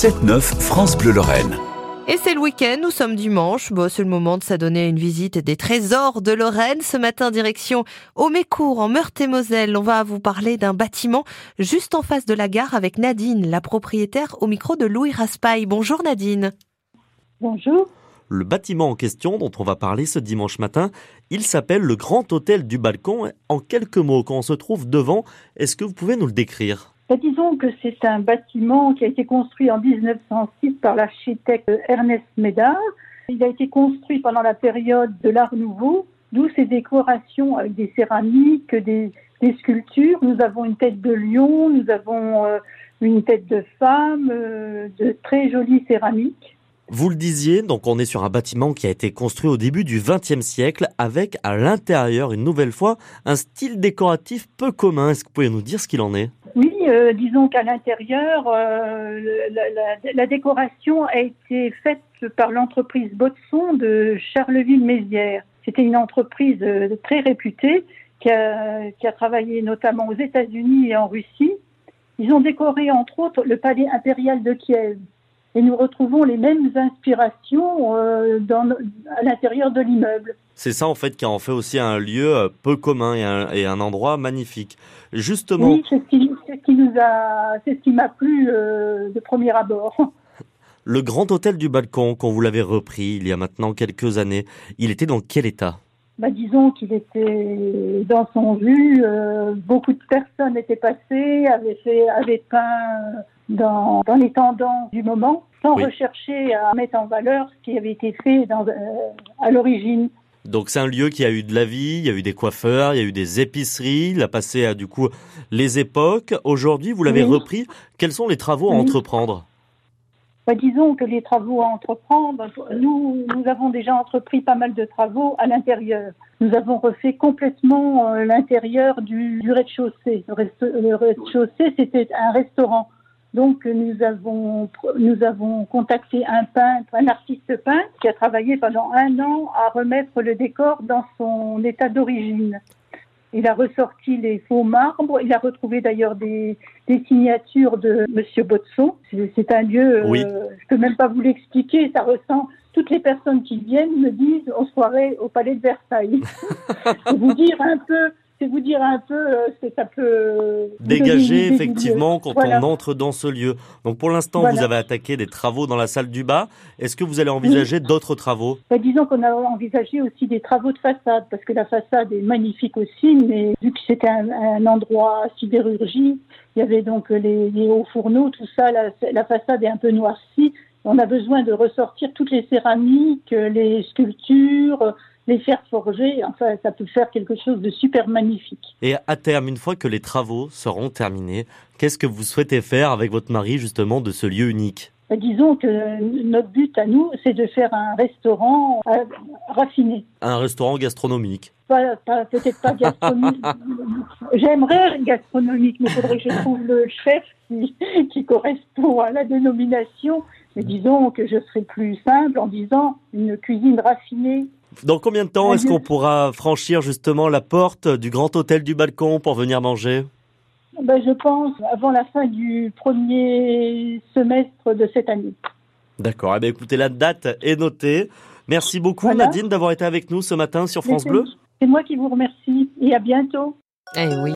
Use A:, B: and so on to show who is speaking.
A: 7-9 France Bleu Lorraine.
B: Et c'est le week-end, nous sommes dimanche. Bon, c'est le moment de s'adonner à une visite des trésors de Lorraine. Ce matin, direction Aumécourt, en Meurthe-et-Moselle. On va vous parler d'un bâtiment juste en face de la gare avec Nadine, la propriétaire, au micro de Louis Raspail. Bonjour Nadine.
C: Bonjour.
D: Le bâtiment en question dont on va parler ce dimanche matin, il s'appelle le Grand Hôtel du Balcon. En quelques mots, quand on se trouve devant, est-ce que vous pouvez nous le décrire?
C: Ben, disons que c'est un bâtiment qui a été construit en 1906 par l'architecte Ernest Médard. Il a été construit pendant la période de l'Art Nouveau, d'où ses décorations avec des céramiques, des, des sculptures. Nous avons une tête de lion, nous avons euh, une tête de femme, euh, de très jolies céramiques.
D: Vous le disiez, donc on est sur un bâtiment qui a été construit au début du XXe siècle avec à l'intérieur, une nouvelle fois, un style décoratif peu commun. Est-ce que vous pouvez nous dire ce qu'il en est?
C: Oui, euh, disons qu'à l'intérieur, euh, la, décoration a été faite par l'entreprise Botson de Charleville-Mézières. C'était une entreprise euh, très réputée qui a travaillé notamment aux États-Unis et en Russie. Ils ont décoré entre autres le palais impérial de Kiev. Et nous retrouvons les mêmes inspirations euh, dans, à l'intérieur de l'immeuble.
D: C'est ça en fait qui en fait aussi un lieu euh, peu commun et un, et un endroit magnifique. Justement,
C: Oui, c'est ce qui, c'est ce qui nous a, c'est ce qui m'a plu euh, de premier abord.
D: le Grand Hôtel du Balcon, quand vous l'avez repris il y a maintenant quelques années, il était dans quel état?
C: Bah, disons qu'il était dans son jus. euh, beaucoup de personnes étaient passées, avaient, fait, avaient peint dans, dans les tendances du moment, sans
D: Oui.
C: rechercher à mettre en valeur ce qui avait été fait dans, euh, à l'origine.
D: Donc c'est un lieu qui a eu de la vie, il y a eu des coiffeurs, il y a eu des épiceries, il a passé à du coup les époques. Aujourd'hui, vous l'avez
C: Oui.
D: repris. Quels sont les travaux à
C: Oui.
D: entreprendre?
C: Bah, disons que les travaux à entreprendre, nous, nous avons déjà entrepris pas mal de travaux à l'intérieur. Nous avons refait complètement euh, l'intérieur du, rez-de-chaussée. Le, le rez-de-chaussée, c'était un restaurant. Donc nous avons, nous avons contacté un peintre, un artiste peintre qui a travaillé pendant un an à remettre le décor dans son état d'origine. Il a ressorti les faux marbres. Il a retrouvé d'ailleurs des, des signatures de Monsieur Botson. C'est un lieu, euh,
D: Oui.
C: je peux même pas vous l'expliquer. Ça ressent. Toutes les personnes qui viennent me disent on se croirait au Palais de Versailles. vous dire un peu, c'est vous dire un peu euh, ce que ça peut
D: Dégager effectivement quand
C: Voilà.
D: on entre dans ce lieu. Donc pour l'instant,
C: Voilà.
D: vous avez attaqué des travaux dans la salle du bas. Est-ce que vous allez envisager d'autres travaux?
C: Bah, disons qu'on a envisagé aussi des travaux de façade, parce que la façade est magnifique aussi, mais vu que c'était un, un endroit sidérurgie, il y avait donc les, les hauts fourneaux, tout ça, la, la façade est un peu noircie. On a besoin de ressortir toutes les céramiques, les sculptures, les fers forgés. Enfin, ça peut faire quelque chose de super magnifique.
D: Et à terme, une fois que les travaux seront terminés, qu'est-ce que vous souhaitez faire avec votre mari justement de ce lieu unique?
C: Bah, disons que notre but à nous, c'est de faire un restaurant euh, raffiné.
D: Un restaurant gastronomique.
C: pas, pas- peut-être pas gastronomique. J'aimerais gastronomique, mais il faudrait que je trouve le chef qui, qui correspond à la dénomination. Mais disons que je serai plus simple en disant une cuisine raffinée.
D: Dans combien de temps est-ce qu'on pourra franchir justement la porte du Grand Hôtel du Balcon pour venir manger?
C: Ben, je pense avant la fin du premier semestre de cette année.
D: D'accord. Eh bien, écoutez, la date est notée. Merci beaucoup,
C: Voilà.
D: Nadine, d'avoir été avec nous ce matin sur France Bleu.
C: C'est moi qui vous remercie et à bientôt.
B: Eh oui.